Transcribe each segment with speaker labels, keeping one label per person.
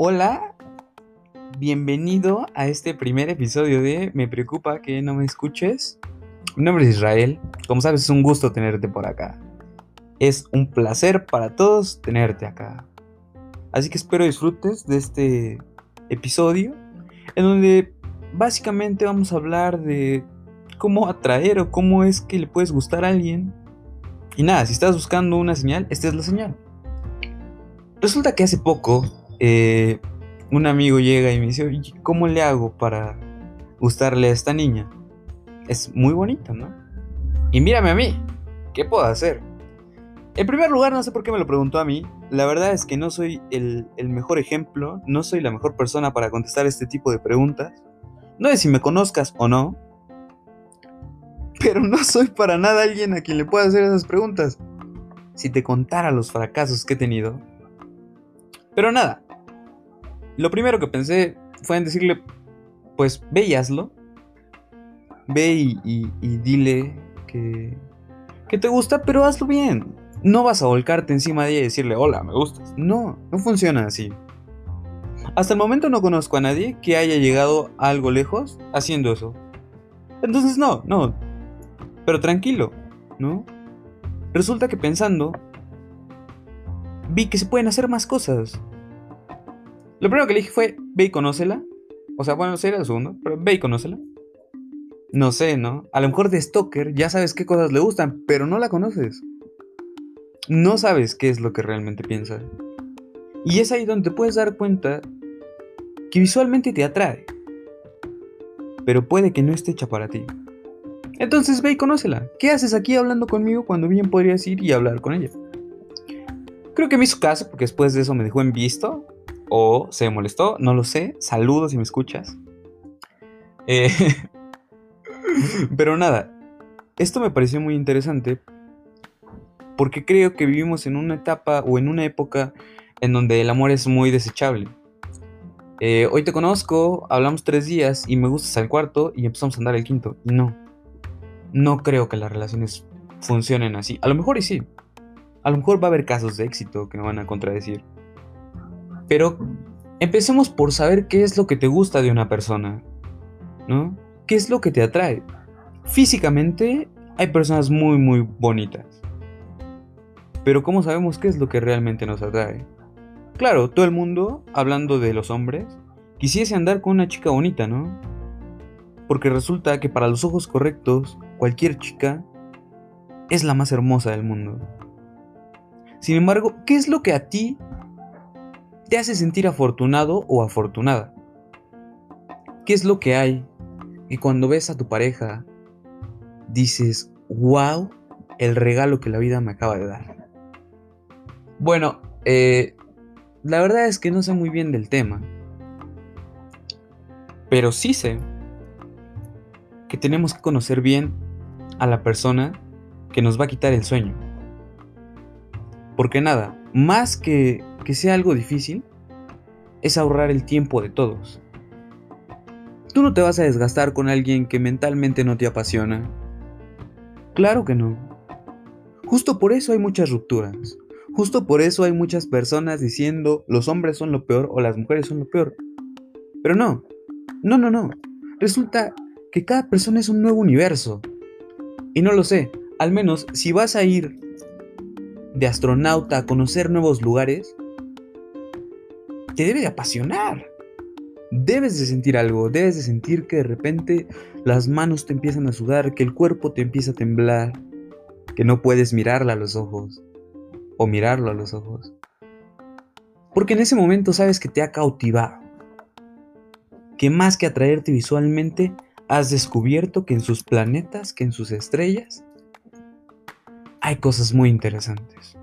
Speaker 1: Hola, bienvenido a este primer episodio de Me preocupa que no me escuches. Mi nombre es Israel, como sabes es un gusto tenerte por acá. Es un placer para todos tenerte acá. Así que espero disfrutes de este episodio en donde básicamente vamos a hablar de cómo atraer o cómo es que le puedes gustar a alguien. Y nada, si estás buscando una señal, esta es la señal. Resulta que hace poco eh, un amigo llega y me dice, Oye, ¿cómo le hago para gustarle a esta niña? Es muy bonita, ¿no? Y mírame a mí, ¿qué puedo hacer? En primer lugar, no sé por qué me lo preguntó a mí. La verdad es que no soy el, el mejor ejemplo, no soy la mejor persona para contestar este tipo de preguntas. No sé si me conozcas o no, pero no soy para nada alguien a quien le pueda hacer esas preguntas. Si te contara los fracasos que he tenido. Pero nada. Lo primero que pensé fue en decirle, pues ve y hazlo. Ve y, dile que, que te gusta, pero hazlo bien. No vas a volcarte encima de ella y decirle, hola, me gustas. No, no funciona así. Hasta el momento no conozco a nadie que haya llegado a algo lejos haciendo eso. Entonces no, no, pero tranquilo, ¿no? Resulta que pensando, vi que se pueden hacer más cosas. Lo primero que le dije fue, ve y conócela. O sea, bueno, sería lo segundo, pero ve y conócela. No sé, ¿no? A lo mejor de Stalker ya sabes qué cosas le gustan, pero no la conoces. No sabes qué es lo que realmente piensa. Y es ahí donde te puedes dar cuenta que visualmente te atrae. Pero puede que no esté hecha para ti. Entonces ve y conócela. ¿Qué haces aquí hablando conmigo cuando bien podrías ir y hablar con ella? Creo que me hizo caso porque después de eso me dejó en visto. O se molestó, no lo sé. Saludos si me escuchas. Eh, Pero nada, esto me pareció muy interesante porque creo que vivimos en una etapa o en una época en donde el amor es muy desechable. Eh, hoy te conozco, hablamos tres días y me gustas al cuarto y empezamos a andar el quinto. No, no creo que las relaciones funcionen así. A lo mejor y sí. A lo mejor va a haber casos de éxito que me van a contradecir. Pero empecemos por saber qué es lo que te gusta de una persona. ¿No? ¿Qué es lo que te atrae? Físicamente hay personas muy muy bonitas. Pero ¿cómo sabemos qué es lo que realmente nos atrae? Claro, todo el mundo, hablando de los hombres, quisiese andar con una chica bonita, ¿no? Porque resulta que para los ojos correctos, cualquier chica es la más hermosa del mundo. Sin embargo, ¿qué es lo que a ti te hace sentir afortunado o afortunada? ¿Qué es lo que hay que cuando ves a tu pareja dices, wow, el regalo que la vida me acaba de dar? Bueno, eh, la verdad es que no sé muy bien del tema. Pero sí sé que tenemos que conocer bien a la persona que nos va a quitar el sueño. Porque nada, más que que sea algo difícil, es ahorrar el tiempo de todos. Tú no te vas a desgastar con alguien que mentalmente no te apasiona. Claro que no. Justo por eso hay muchas rupturas. Justo por eso hay muchas personas diciendo los hombres son lo peor o las mujeres son lo peor. Pero no, no, no, no. Resulta que cada persona es un nuevo universo. Y no lo sé, al menos si vas a ir de astronauta a conocer nuevos lugares, te debe de apasionar. Debes de sentir algo, debes de sentir que de repente las manos te empiezan a sudar, que el cuerpo te empieza a temblar, que no puedes mirarla a los ojos o mirarlo a los ojos. Porque en ese momento sabes que te ha cautivado. Que más que atraerte visualmente, has descubierto que en sus planetas, que en sus estrellas, hay cosas muy interesantes.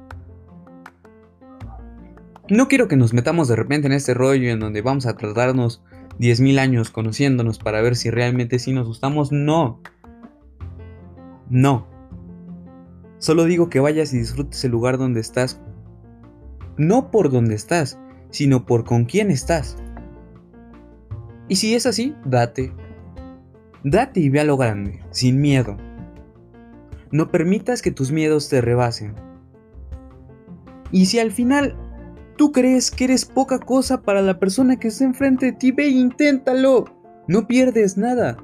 Speaker 1: No quiero que nos metamos de repente en este rollo en donde vamos a tratarnos 10.000 años conociéndonos para ver si realmente sí nos gustamos. No. No. Solo digo que vayas y disfrutes el lugar donde estás. No por donde estás, sino por con quién estás. Y si es así, date. Date y ve a lo grande, sin miedo. No permitas que tus miedos te rebasen. Y si al final tú crees que eres poca cosa para la persona que está enfrente de ti, ve e inténtalo. No pierdes nada.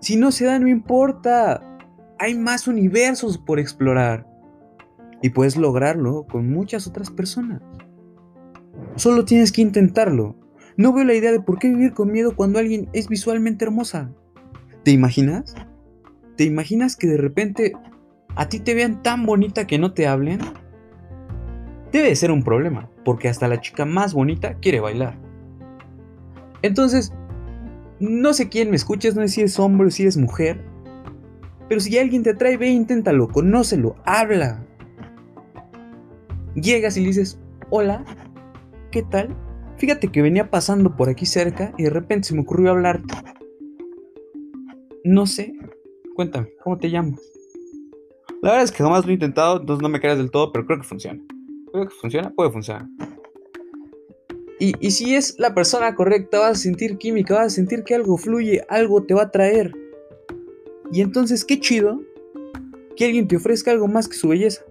Speaker 1: Si no se da, no importa. Hay más universos por explorar. Y puedes lograrlo con muchas otras personas. Solo tienes que intentarlo. No veo la idea de por qué vivir con miedo cuando alguien es visualmente hermosa. ¿Te imaginas? ¿Te imaginas que de repente a ti te vean tan bonita que no te hablen? Debe ser un problema, porque hasta la chica más bonita quiere bailar. Entonces, no sé quién me escuches, no sé si es hombre o si es mujer, pero si alguien te atrae, ve, inténtalo, conócelo, habla. Llegas y le dices, hola, ¿qué tal? Fíjate que venía pasando por aquí cerca y de repente se me ocurrió hablarte. No sé, cuéntame, ¿cómo te llamas? La verdad es que jamás lo he intentado, entonces no me creas del todo, pero creo que funciona. Creo que funciona, puede funcionar. Y, y, si es la persona correcta, vas a sentir química, vas a sentir que algo fluye, algo te va a traer. Y entonces, qué chido que alguien te ofrezca algo más que su belleza.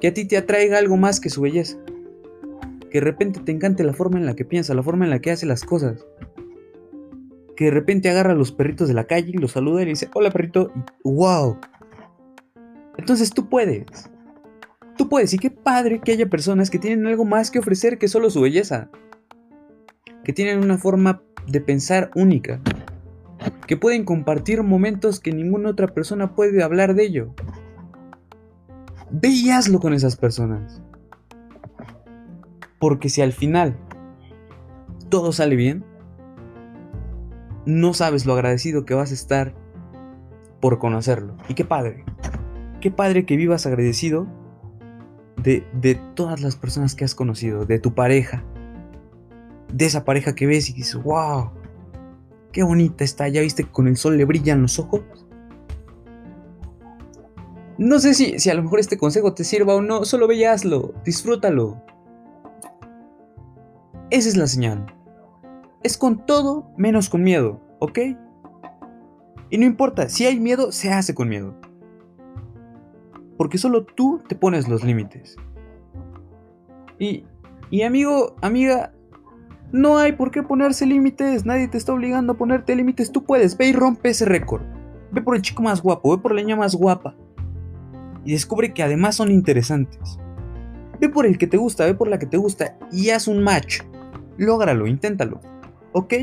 Speaker 1: Que a ti te atraiga algo más que su belleza. Que de repente te encante la forma en la que piensa, la forma en la que hace las cosas. Que de repente agarra a los perritos de la calle y los saluda y le dice, hola perrito, y wow. Entonces tú puedes. Puedes, y qué padre que haya personas que tienen algo más que ofrecer que solo su belleza. Que tienen una forma de pensar única. Que pueden compartir momentos que ninguna otra persona puede hablar de ello. Ve con esas personas. Porque si al final todo sale bien, no sabes lo agradecido que vas a estar por conocerlo. Y qué padre. Qué padre que vivas agradecido de, de, todas las personas que has conocido, de tu pareja. De esa pareja que ves y dices, wow, qué bonita está. ¿Ya viste que con el sol le brillan los ojos? No sé si, si a lo mejor este consejo te sirva o no, solo ve y hazlo, disfrútalo. Esa es la señal. Es con todo menos con miedo, ¿ok? Y no importa, si hay miedo, se hace con miedo. Porque solo tú te pones los límites. Y, y amigo, amiga, no hay por qué ponerse límites. Nadie te está obligando a ponerte límites. Tú puedes. Ve y rompe ese récord. Ve por el chico más guapo. Ve por la niña más guapa. Y descubre que además son interesantes. Ve por el que te gusta. Ve por la que te gusta. Y haz un match. Lógralo. Inténtalo. ¿Ok?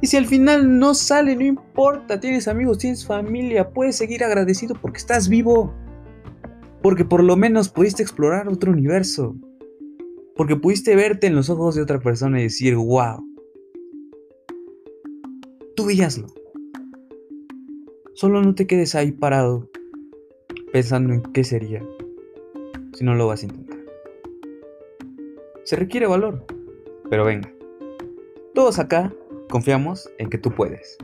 Speaker 1: Y si al final no sale, no importa. Tienes amigos, tienes familia. Puedes seguir agradecido porque estás vivo. Porque por lo menos pudiste explorar otro universo. Porque pudiste verte en los ojos de otra persona y decir, wow. Tú veíaslo. Solo no te quedes ahí parado pensando en qué sería si no lo vas a intentar. Se requiere valor, pero venga. Todos acá confiamos en que tú puedes.